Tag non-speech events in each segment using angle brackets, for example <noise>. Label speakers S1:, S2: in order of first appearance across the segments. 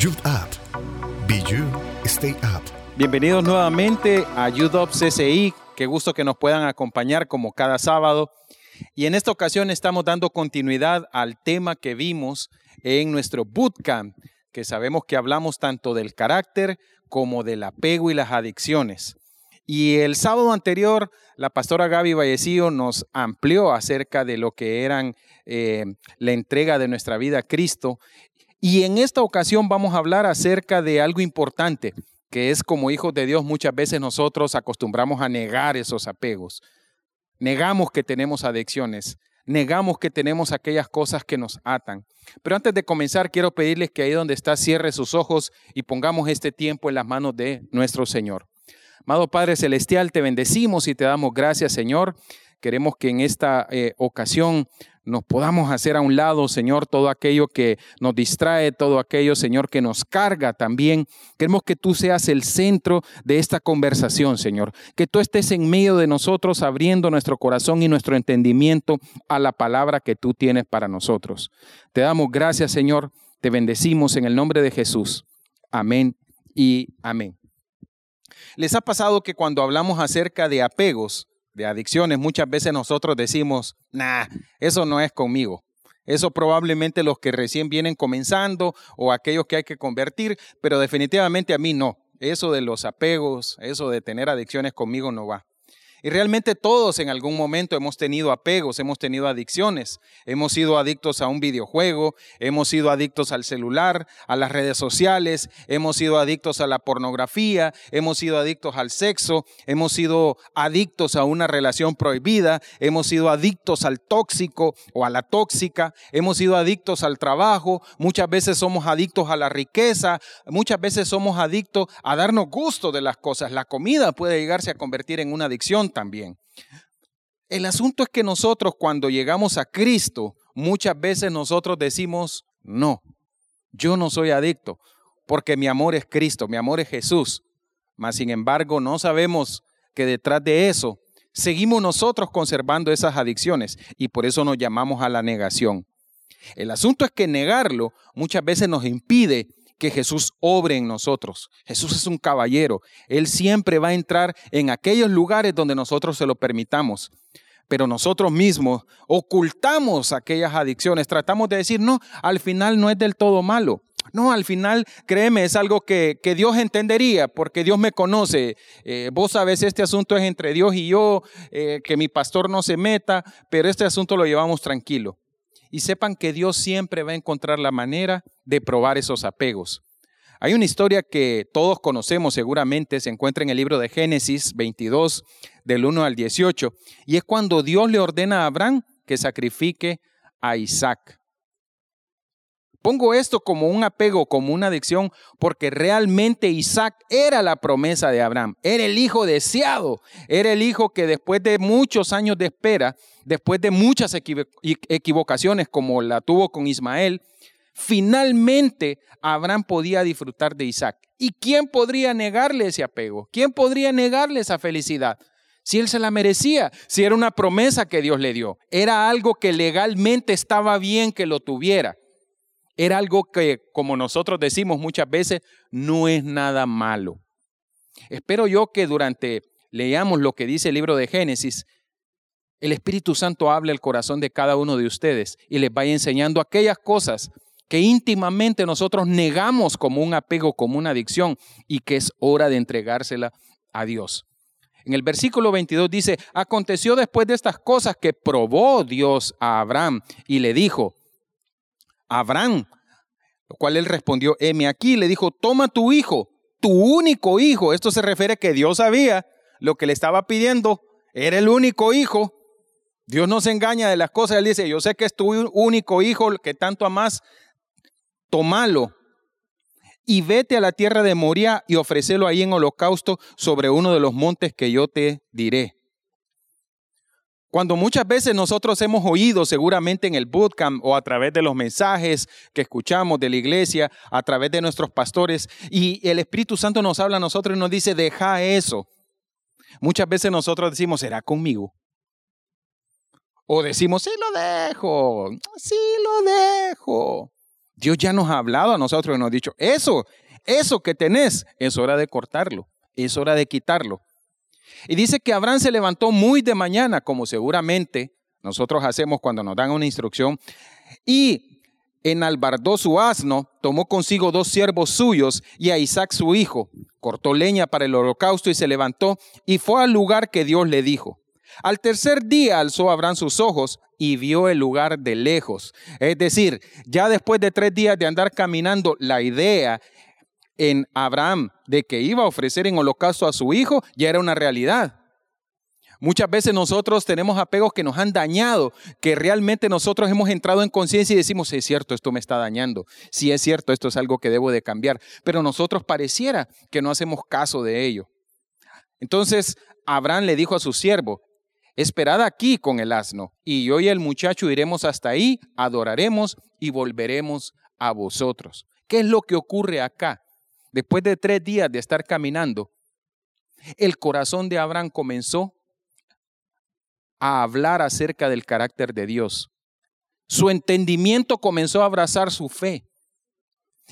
S1: Youth Up. Be You, Stay Up.
S2: Bienvenidos nuevamente a Youth Up CCI. Qué gusto que nos puedan acompañar como cada sábado. Y en esta ocasión estamos dando continuidad al tema que vimos en nuestro bootcamp, que sabemos que hablamos tanto del carácter como del apego y las adicciones. Y el sábado anterior, la pastora Gaby Vallecillo nos amplió acerca de lo que eran eh, la entrega de nuestra vida a Cristo. Y en esta ocasión vamos a hablar acerca de algo importante, que es como hijos de Dios muchas veces nosotros acostumbramos a negar esos apegos. Negamos que tenemos adicciones, negamos que tenemos aquellas cosas que nos atan. Pero antes de comenzar, quiero pedirles que ahí donde está cierre sus ojos y pongamos este tiempo en las manos de nuestro Señor. Amado Padre Celestial, te bendecimos y te damos gracias, Señor. Queremos que en esta eh, ocasión nos podamos hacer a un lado, Señor, todo aquello que nos distrae, todo aquello, Señor, que nos carga también. Queremos que tú seas el centro de esta conversación, Señor. Que tú estés en medio de nosotros, abriendo nuestro corazón y nuestro entendimiento a la palabra que tú tienes para nosotros. Te damos gracias, Señor. Te bendecimos en el nombre de Jesús. Amén y amén. ¿Les ha pasado que cuando hablamos acerca de apegos, de adicciones, muchas veces nosotros decimos, nah, eso no es conmigo? Eso probablemente los que recién vienen comenzando o aquellos que hay que convertir, pero definitivamente a mí no. Eso de los apegos, eso de tener adicciones conmigo no va. Y realmente todos en algún momento hemos tenido apegos, hemos tenido adicciones. Hemos sido adictos a un videojuego, hemos sido adictos al celular, a las redes sociales, hemos sido adictos a la pornografía, hemos sido adictos al sexo, hemos sido adictos a una relación prohibida, hemos sido adictos al tóxico o a la tóxica, hemos sido adictos al trabajo, muchas veces somos adictos a la riqueza, muchas veces somos adictos a darnos gusto de las cosas. La comida puede llegarse a convertir en una adicción también. El asunto es que nosotros cuando llegamos a Cristo, muchas veces nosotros decimos, no, yo no soy adicto, porque mi amor es Cristo, mi amor es Jesús. Mas sin embargo, no sabemos que detrás de eso seguimos nosotros conservando esas adicciones y por eso nos llamamos a la negación. El asunto es que negarlo muchas veces nos impide que Jesús obre en nosotros. Jesús es un caballero. Él siempre va a entrar en aquellos lugares donde nosotros se lo permitamos. Pero nosotros mismos ocultamos aquellas adicciones. Tratamos de decir, no, al final no es del todo malo. No, al final, créeme, es algo que, Dios entendería, porque Dios me conoce. Eh, vos sabés, este asunto es entre Dios y yo, eh, que mi pastor no se meta, pero este asunto lo llevamos tranquilo y sepan que Dios siempre va a encontrar la manera de probar esos apegos. Hay una historia que todos conocemos seguramente, se encuentra en el libro de Génesis 22, del 1 al 18, y es cuando Dios le ordena a Abraham que sacrifique a Isaac. Pongo esto como un apego, como una adicción, porque realmente Isaac era la promesa de Abraham, era el hijo deseado, era el hijo que después de muchos años de espera, después de muchas equivocaciones como la tuvo con Ismael, finalmente Abraham podía disfrutar de Isaac. ¿Y quién podría negarle ese apego? ¿Quién podría negarle esa felicidad? Si él se la merecía, si era una promesa que Dios le dio, era algo que legalmente estaba bien que lo tuviera. Era algo que, como nosotros decimos muchas veces, no es nada malo. Espero yo que durante leamos lo que dice el libro de Génesis, el Espíritu Santo hable al corazón de cada uno de ustedes y les vaya enseñando aquellas cosas que íntimamente nosotros negamos como un apego, como una adicción, y que es hora de entregársela a Dios. En el versículo 22 dice, aconteció después de estas cosas que probó Dios a Abraham y le dijo, Abraham, lo cual él respondió, heme aquí, le dijo, toma tu hijo, tu único hijo. Esto se refiere a que Dios sabía lo que le estaba pidiendo, era el único hijo. Dios no se engaña de las cosas, él dice, yo sé que es tu único hijo que tanto amas, tomalo y vete a la tierra de Moria y ofrecelo ahí en holocausto sobre uno de los montes que yo te diré. Cuando muchas veces nosotros hemos oído seguramente en el bootcamp o a través de los mensajes que escuchamos de la iglesia, a través de nuestros pastores, y el Espíritu Santo nos habla a nosotros y nos dice, deja eso. Muchas veces nosotros decimos, ¿será conmigo? O decimos, sí lo dejo, sí lo dejo. Dios ya nos ha hablado a nosotros y nos ha dicho, eso, eso que tenés, es hora de cortarlo, es hora de quitarlo. Y dice que Abraham se levantó muy de mañana, como seguramente nosotros hacemos cuando nos dan una instrucción, y enalbardó su asno, tomó consigo dos siervos suyos y a Isaac su hijo, cortó leña para el holocausto y se levantó y fue al lugar que Dios le dijo. Al tercer día alzó Abraham sus ojos y vio el lugar de lejos. Es decir, ya después de tres días de andar caminando, la idea en Abraham de que iba a ofrecer en holocausto a su hijo ya era una realidad. Muchas veces nosotros tenemos apegos que nos han dañado, que realmente nosotros hemos entrado en conciencia y decimos, es cierto, esto me está dañando, sí es cierto, esto es algo que debo de cambiar, pero nosotros pareciera que no hacemos caso de ello. Entonces Abraham le dijo a su siervo, esperad aquí con el asno, y yo y el muchacho iremos hasta ahí, adoraremos y volveremos a vosotros. ¿Qué es lo que ocurre acá? Después de tres días de estar caminando, el corazón de Abraham comenzó a hablar acerca del carácter de Dios. Su entendimiento comenzó a abrazar su fe.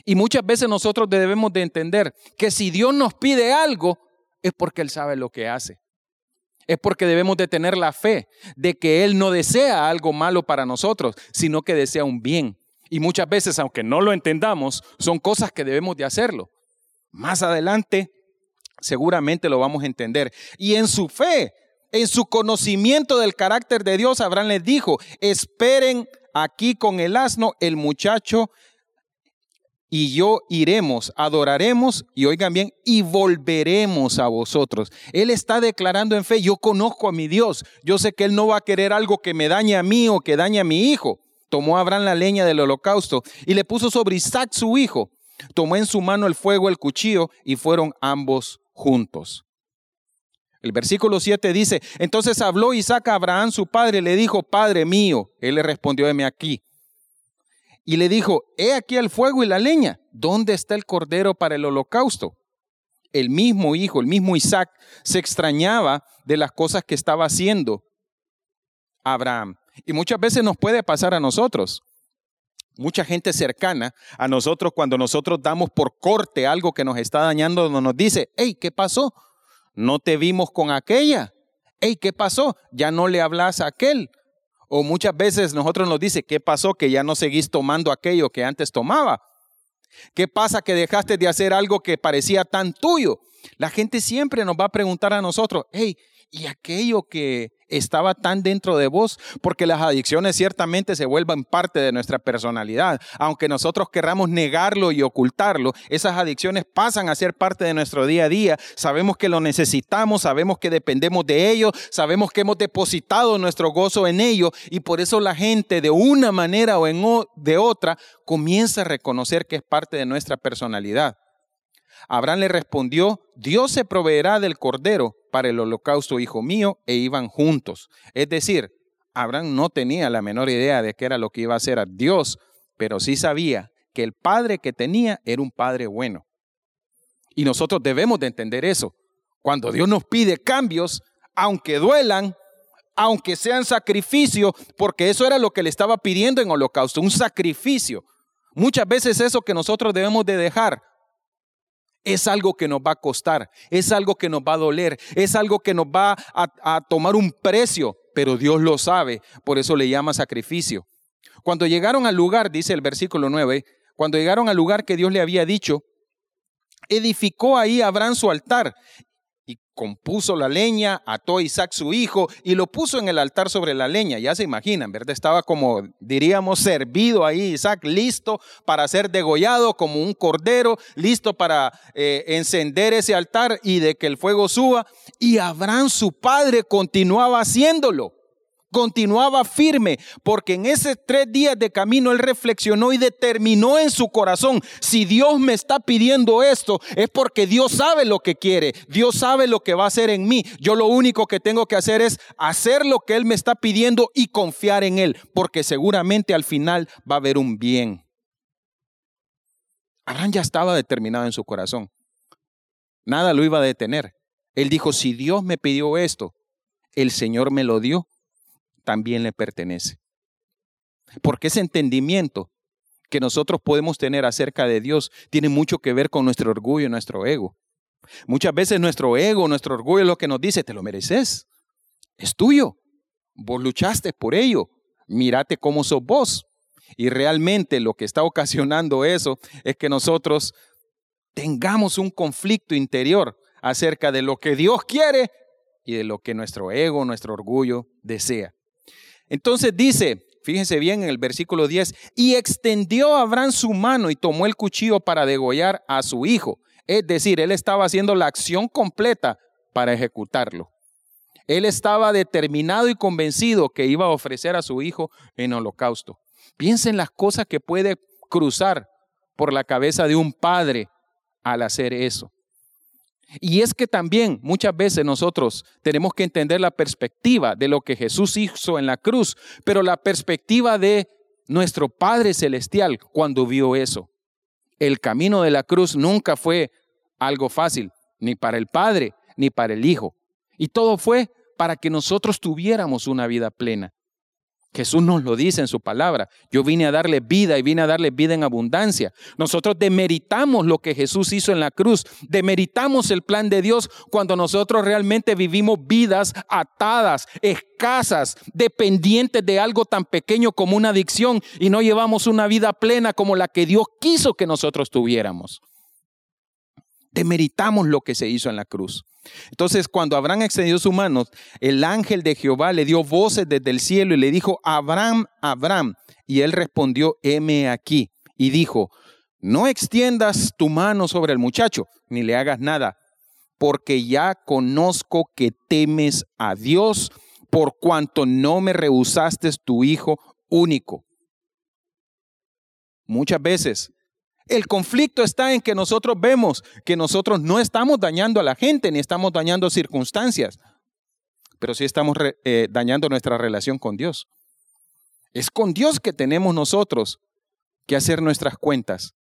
S2: Y muchas veces nosotros debemos de entender que si Dios nos pide algo, es porque Él sabe lo que hace. Es porque debemos de tener la fe de que Él no desea algo malo para nosotros, sino que desea un bien. Y muchas veces, aunque no lo entendamos, son cosas que debemos de hacerlo. Más adelante, seguramente lo vamos a entender. Y en su fe en su conocimiento del carácter de Dios, Abraham les dijo, esperen aquí con el asno, el muchacho y yo iremos, adoraremos y oigan bien, y volveremos a vosotros. Él está declarando en fe, yo conozco a mi Dios, yo sé que Él no va a querer algo que me dañe a mí o que dañe a mi hijo. Tomó Abraham la leña del holocausto y le puso sobre Isaac su hijo. Tomó en su mano el fuego, el cuchillo y fueron ambos juntos. El versículo 7 dice, entonces habló Isaac a Abraham su padre, le dijo, Padre mío. Él le respondió, heme aquí. Y le dijo, he aquí el fuego y la leña. ¿Dónde está el cordero para el holocausto? El mismo hijo, el mismo Isaac, se extrañaba de las cosas que estaba haciendo Abraham. Y muchas veces nos puede pasar a nosotros. Mucha gente cercana a nosotros, cuando nosotros damos por corte algo que nos está dañando, nos dice, hey, ¿qué pasó? no te vimos con aquella. Hey, ¿qué pasó? Ya no le hablas a aquel. O muchas veces nosotros nos dice, ¿qué pasó? Que ya no seguís tomando aquello que antes tomaba. ¿Qué pasa que dejaste de hacer algo que parecía tan tuyo? La gente siempre nos va a preguntar a nosotros, hey, ¿y aquello que estaba tan dentro de vos, porque las adicciones ciertamente se vuelven parte de nuestra personalidad. Aunque nosotros querramos negarlo y ocultarlo, esas adicciones pasan a ser parte de nuestro día a día. Sabemos que lo necesitamos, sabemos que dependemos de ello, sabemos que hemos depositado nuestro gozo en ello y por eso la gente de una manera o en de otra comienza a reconocer que es parte de nuestra personalidad. Abraham le respondió, Dios se proveerá del cordero para el holocausto, hijo mío, e iban juntos. Es decir, Abraham no tenía la menor idea de qué era lo que iba a hacer a Dios, pero sí sabía que el padre que tenía era un padre bueno. Y nosotros debemos de entender eso. Cuando Dios nos pide cambios, aunque duelan, aunque sean sacrificio, porque eso era lo que le estaba pidiendo en holocausto, un sacrificio. Muchas veces eso que nosotros debemos de dejar es algo que nos va a costar, es algo que nos va a doler, es algo que nos va a, tomar un precio, pero Dios lo sabe, por eso le llama sacrificio. Cuando llegaron al lugar, dice el versículo 9, cuando llegaron al lugar que Dios le había dicho, edificó ahí Abraham su altar y compuso la leña, ató a Isaac su hijo y lo puso en el altar sobre la leña. Ya se imaginan, ¿verdad? Estaba como, diríamos, servido ahí Isaac, listo para ser degollado como un cordero, listo para eh, encender ese altar y de que el fuego suba. Y Abraham, su padre, continuaba haciéndolo continuaba firme, porque en esos tres días de camino él reflexionó y determinó en su corazón, si Dios me está pidiendo esto, es porque Dios sabe lo que quiere, Dios sabe lo que va a hacer en mí. Yo lo único que tengo que hacer es hacer lo que Él me está pidiendo y confiar en Él, porque seguramente al final va a haber un bien. Abraham ya estaba determinado en su corazón. Nada lo iba a detener. Él dijo, si Dios me pidió esto, el Señor me lo dio también le pertenece. Porque ese entendimiento que nosotros podemos tener acerca de Dios tiene mucho que ver con nuestro orgullo y nuestro ego. Muchas veces nuestro ego, nuestro orgullo es lo que nos dice, te lo mereces, es tuyo, vos luchaste por ello, mírate cómo sos vos. Y realmente lo que está ocasionando eso es que nosotros tengamos un conflicto interior acerca de lo que Dios quiere y de lo que nuestro ego, nuestro orgullo desea. Entonces dice, fíjense bien en el versículo 10, y extendió Abraham su mano y tomó el cuchillo para degollar a su hijo. Es decir, él estaba haciendo la acción completa para ejecutarlo. Él estaba determinado y convencido que iba a ofrecer a su hijo en holocausto. Piensen las cosas que puede cruzar por la cabeza de un padre al hacer eso. Y es que también muchas veces nosotros tenemos que entender la perspectiva de lo que Jesús hizo en la cruz, pero la perspectiva de nuestro Padre Celestial cuando vio eso. El camino de la cruz nunca fue algo fácil, ni para el Padre, ni para el Hijo. Y todo fue para que nosotros tuviéramos una vida plena. Jesús nos lo dice en su palabra. Yo vine a darle vida y vine a darle vida en abundancia. Nosotros demeritamos lo que Jesús hizo en la cruz. Demeritamos el plan de Dios cuando nosotros realmente vivimos vidas atadas, escasas, dependientes de algo tan pequeño como una adicción y no llevamos una vida plena como la que Dios quiso que nosotros tuviéramos. Demeritamos lo que se hizo en la cruz. Entonces, cuando Abraham extendió sus manos, el ángel de Jehová le dio voces desde el cielo y le dijo, Abraham, Abraham. Y él respondió, heme aquí. Y dijo, no extiendas tu mano sobre el muchacho, ni le hagas nada, porque ya conozco que temes a Dios, por cuanto no me rehusaste tu hijo único. Muchas veces el conflicto está en que nosotros vemos que nosotros no estamos dañando a la gente ni estamos dañando circunstancias, pero sí estamos eh, dañando nuestra relación con Dios. Es con Dios que tenemos nosotros que hacer nuestras cuentas.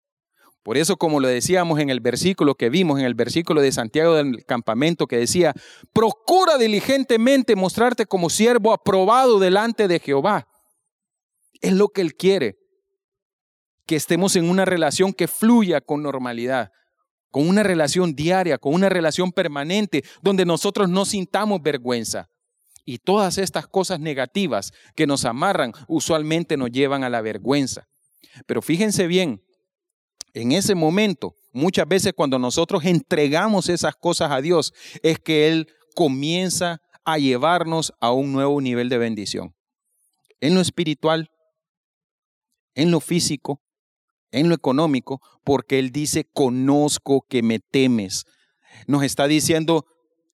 S2: Por eso, como lo decíamos en el versículo que vimos, en el versículo de Santiago del campamento que decía, procura diligentemente mostrarte como siervo aprobado delante de Jehová. Es lo que Él quiere que estemos en una relación que fluya con normalidad, con una relación diaria, con una relación permanente, donde nosotros no sintamos vergüenza. Y todas estas cosas negativas que nos amarran usualmente nos llevan a la vergüenza. Pero fíjense bien, en ese momento, muchas veces cuando nosotros entregamos esas cosas a Dios, es que Él comienza a llevarnos a un nuevo nivel de bendición. En lo espiritual, en lo físico, en lo económico, porque Él dice, conozco que me temes. Nos está diciendo,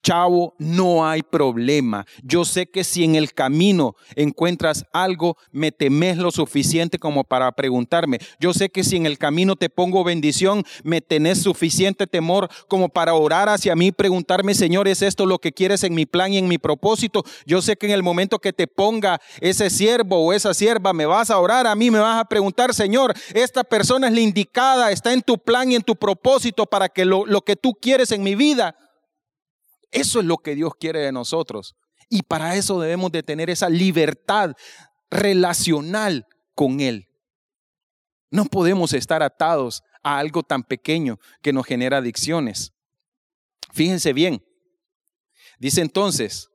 S2: Chavo, no hay problema. Yo sé que si en el camino encuentras algo, me temes lo suficiente como para preguntarme. Yo sé que si en el camino te pongo bendición, me tenés suficiente temor como para orar hacia mí, preguntarme, Señor, ¿es esto lo que quieres en mi plan y en mi propósito? Yo sé que en el momento que te ponga ese siervo o esa sierva, me vas a orar a mí, me vas a preguntar, Señor, esta persona es la indicada, está en tu plan y en tu propósito para que lo, lo que tú quieres en mi vida eso es lo que Dios quiere de nosotros. Y para eso debemos de tener esa libertad relacional con Él. No podemos estar atados a algo tan pequeño que nos genera adicciones. Fíjense bien. Dice entonces,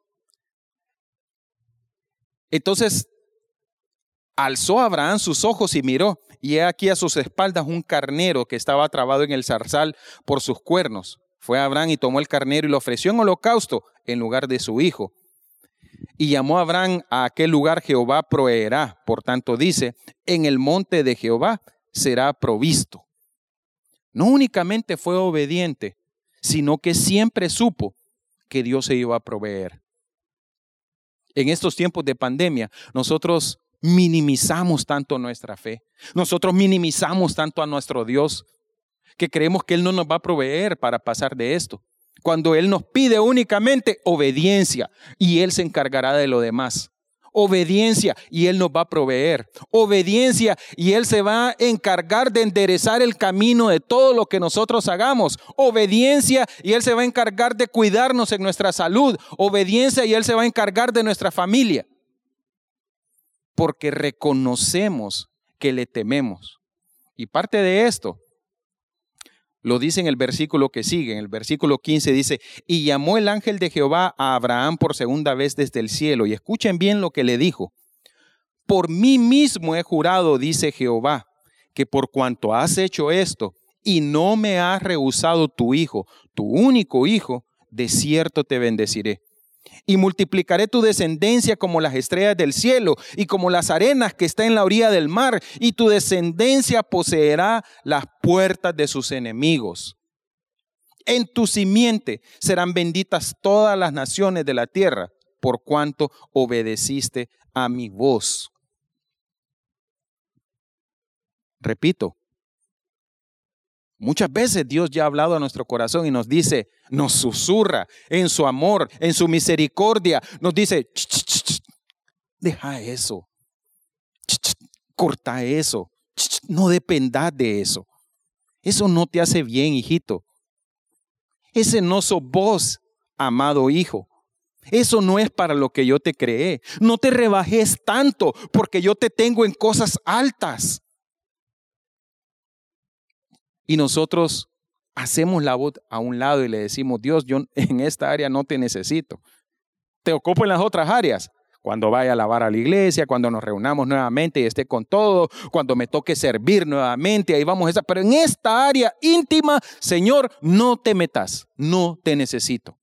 S2: entonces alzó Abraham sus ojos y miró, y he aquí a sus espaldas un carnero que estaba trabado en el zarzal por sus cuernos. Fue Abraham y tomó el carnero y lo ofreció en holocausto en lugar de su hijo. Y llamó a Abraham a aquel lugar Jehová proveerá. Por tanto dice, en el monte de Jehová será provisto. No únicamente fue obediente, sino que siempre supo que Dios se iba a proveer. En estos tiempos de pandemia, nosotros minimizamos tanto nuestra fe. Nosotros minimizamos tanto a nuestro Dios que creemos que Él no nos va a proveer para pasar de esto. Cuando Él nos pide únicamente obediencia y Él se encargará de lo demás. Obediencia y Él nos va a proveer. Obediencia y Él se va a encargar de enderezar el camino de todo lo que nosotros hagamos. Obediencia y Él se va a encargar de cuidarnos en nuestra salud. Obediencia y Él se va a encargar de nuestra familia. Porque reconocemos que le tememos Y parte de esto lo dice en el versículo que sigue, en el versículo 15 dice, y llamó el ángel de Jehová a Abraham por segunda vez desde el cielo. Y escuchen bien lo que le dijo. Por mí mismo he jurado, dice Jehová, que por cuanto has hecho esto y no me has rehusado tu hijo, tu único hijo, de cierto te bendeciré y multiplicaré tu descendencia como las estrellas del cielo y como las arenas que están en la orilla del mar, y tu descendencia poseerá las puertas de sus enemigos. En tu simiente serán benditas todas las naciones de la tierra, por cuanto obedeciste a mi voz. Repito, Muchas veces Dios ya ha hablado a nuestro corazón y nos dice, nos susurra en su amor, en su misericordia, nos dice, deja eso, corta eso, no dependas de eso. Eso no te hace bien, hijito. Ese no sos vos, amado hijo. Eso no es para lo que yo te creé. No te rebajes tanto porque yo te tengo en cosas altas. Y nosotros hacemos la voz a un lado y le decimos, Dios, yo <laughs> en esta área no te necesito. Te ocupo en las otras áreas. Cuando vaya a lavar a la iglesia, cuando nos reunamos nuevamente y esté con todo, cuando me toque servir nuevamente, ahí vamos a esa. Pero en esta área íntima, Señor, no te metas, no te necesito.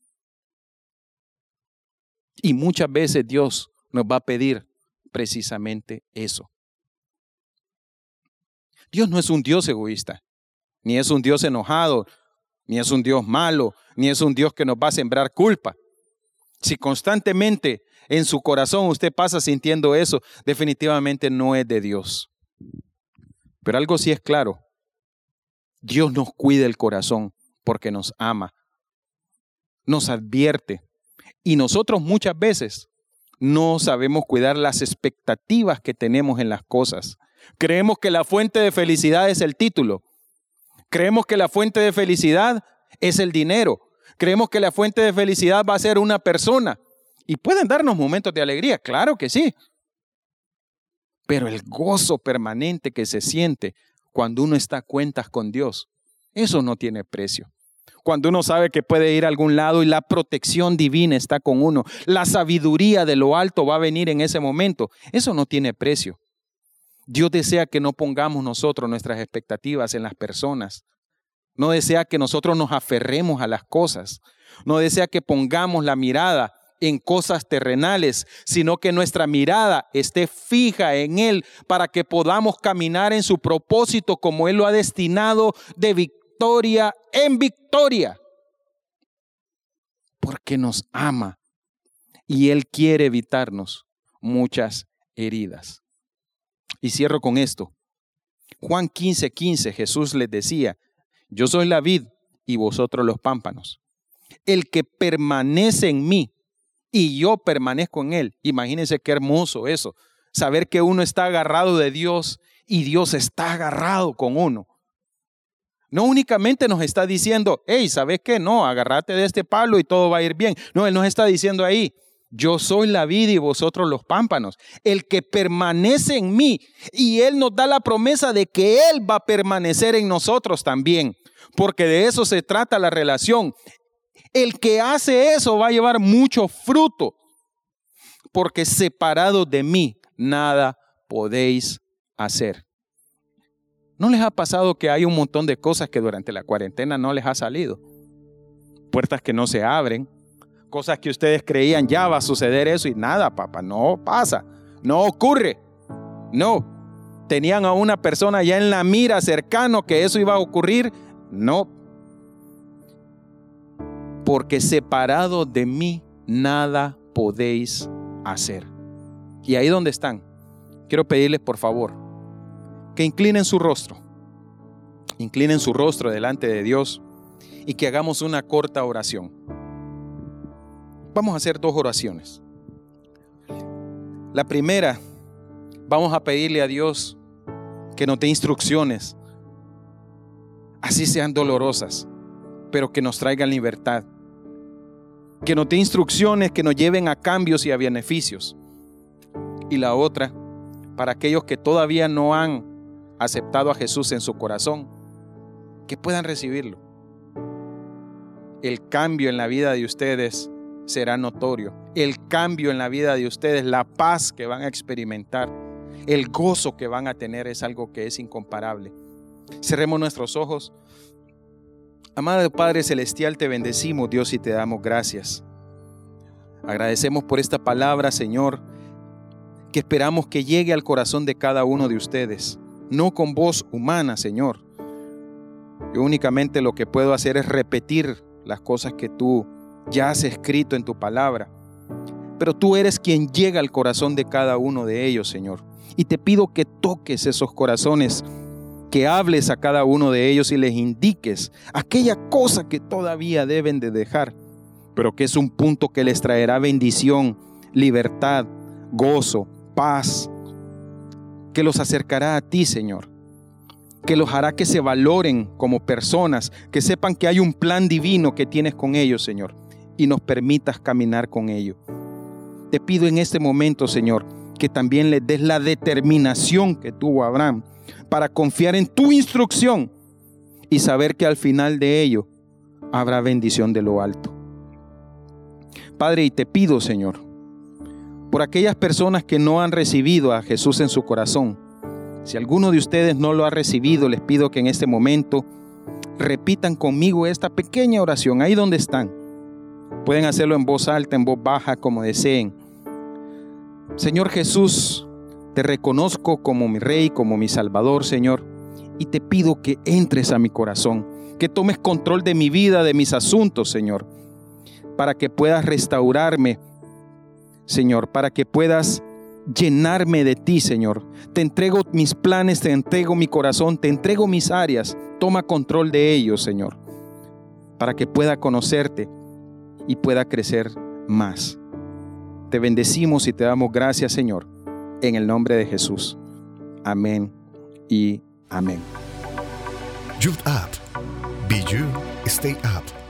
S2: Y muchas veces Dios nos va a pedir precisamente eso. Dios no es un Dios egoísta ni es un Dios enojado, ni es un Dios malo, ni es un Dios que nos va a sembrar culpa. Si constantemente en su corazón usted pasa sintiendo eso, definitivamente no es de Dios. Pero algo sí es claro, Dios nos cuida el corazón porque nos ama, nos advierte y nosotros muchas veces no sabemos cuidar las expectativas que tenemos en las cosas. Creemos que la fuente de felicidad es el título, Creemos que la fuente de felicidad es el dinero. Creemos que la fuente de felicidad va a ser una persona. Y pueden darnos momentos de alegría, claro que sí. Pero el gozo permanente que se siente cuando uno está a cuentas con Dios, eso no tiene precio. Cuando uno sabe que puede ir a algún lado y la protección divina está con uno, la sabiduría de lo alto va a venir en ese momento, eso no tiene precio. Dios desea que no pongamos nosotros nuestras expectativas en las personas. No desea que nosotros nos aferremos a las cosas. No desea que pongamos la mirada en cosas terrenales, sino que nuestra mirada esté fija en Él para que podamos caminar en su propósito como Él lo ha destinado de victoria en victoria. Porque nos ama y Él quiere evitarnos muchas heridas. Y cierro con esto. Juan 15, 15, Jesús les decía, yo soy la vid y vosotros los pámpanos. El que permanece en mí y yo permanezco en él. Imagínense qué hermoso eso. Saber que uno está agarrado de Dios y Dios está agarrado con uno. No únicamente nos está diciendo, hey, ¿sabes qué? No, agárrate de este palo y todo va a ir bien. No, Él nos está diciendo ahí, yo soy la vida y vosotros los pámpanos. El que permanece en mí. Y Él nos da la promesa de que Él va a permanecer en nosotros también. Porque de eso se trata la relación. El que hace eso va a llevar mucho fruto. Porque separado de mí, nada podéis hacer. ¿No les ha pasado que hay un montón de cosas que durante la cuarentena no les ha salido? Puertas que no se abren, cosas que ustedes creían, ya va a suceder eso y nada, papá, no pasa, no ocurre. No, tenían a una persona ya en la mira cercano que eso iba a ocurrir, no. Porque separado de mí nada podéis hacer. Y ahí donde están, quiero pedirles por favor que inclinen su rostro, inclinen su rostro delante de Dios y que hagamos una corta oración. Vamos a hacer dos oraciones. La primera, vamos a pedirle a Dios que nos dé instrucciones, así sean dolorosas, pero que nos traigan libertad. Que nos dé instrucciones que nos lleven a cambios y a beneficios. Y la otra, para aquellos que todavía no han aceptado a Jesús en su corazón, que puedan recibirlo. El cambio en la vida de ustedes será notorio. El cambio en la vida de ustedes, la paz que van a experimentar, el gozo que van a tener es algo que es incomparable. Cerremos nuestros ojos. Amado Padre Celestial, te bendecimos, Dios, y te damos gracias. Agradecemos por esta palabra, Señor, que esperamos que llegue al corazón de cada uno de ustedes, no con voz humana, Señor. Yo únicamente lo que puedo hacer es repetir las cosas que tú ya has escrito en tu palabra. Pero tú eres quien llega al corazón de cada uno de ellos, Señor. Y te pido que toques esos corazones, que hables a cada uno de ellos y les indiques aquella cosa que todavía deben de dejar, pero que es un punto que les traerá bendición, libertad, gozo, paz, que los acercará a ti, Señor que los hará que se valoren como personas, que sepan que hay un plan divino que tienes con ellos, Señor, y nos permitas caminar con ellos. Te pido en este momento, Señor, que también les des la determinación que tuvo Abraham para confiar en tu instrucción y saber que al final de ello habrá bendición de lo alto. Padre, y te pido, Señor, por aquellas personas que no han recibido a Jesús en su corazón, si alguno de ustedes no lo ha recibido, les pido que en este momento repitan conmigo esta pequeña oración ahí donde están. Pueden hacerlo en voz alta, en voz baja, como deseen. Señor Jesús, te reconozco como mi Rey, como mi Salvador, Señor, y te pido que entres a mi corazón, que tomes control de mi vida, de mis asuntos, Señor, para que puedas restaurarme, Señor, para que puedas llenarme de ti, Señor. Te entrego mis planes, te entrego mi corazón, te entrego mis áreas. Toma control de ellos, Señor, para que pueda conocerte y pueda crecer más. Te bendecimos y te damos gracias, Señor, en el nombre de Jesús. Amén y amén.
S1: Be You, Stay Up.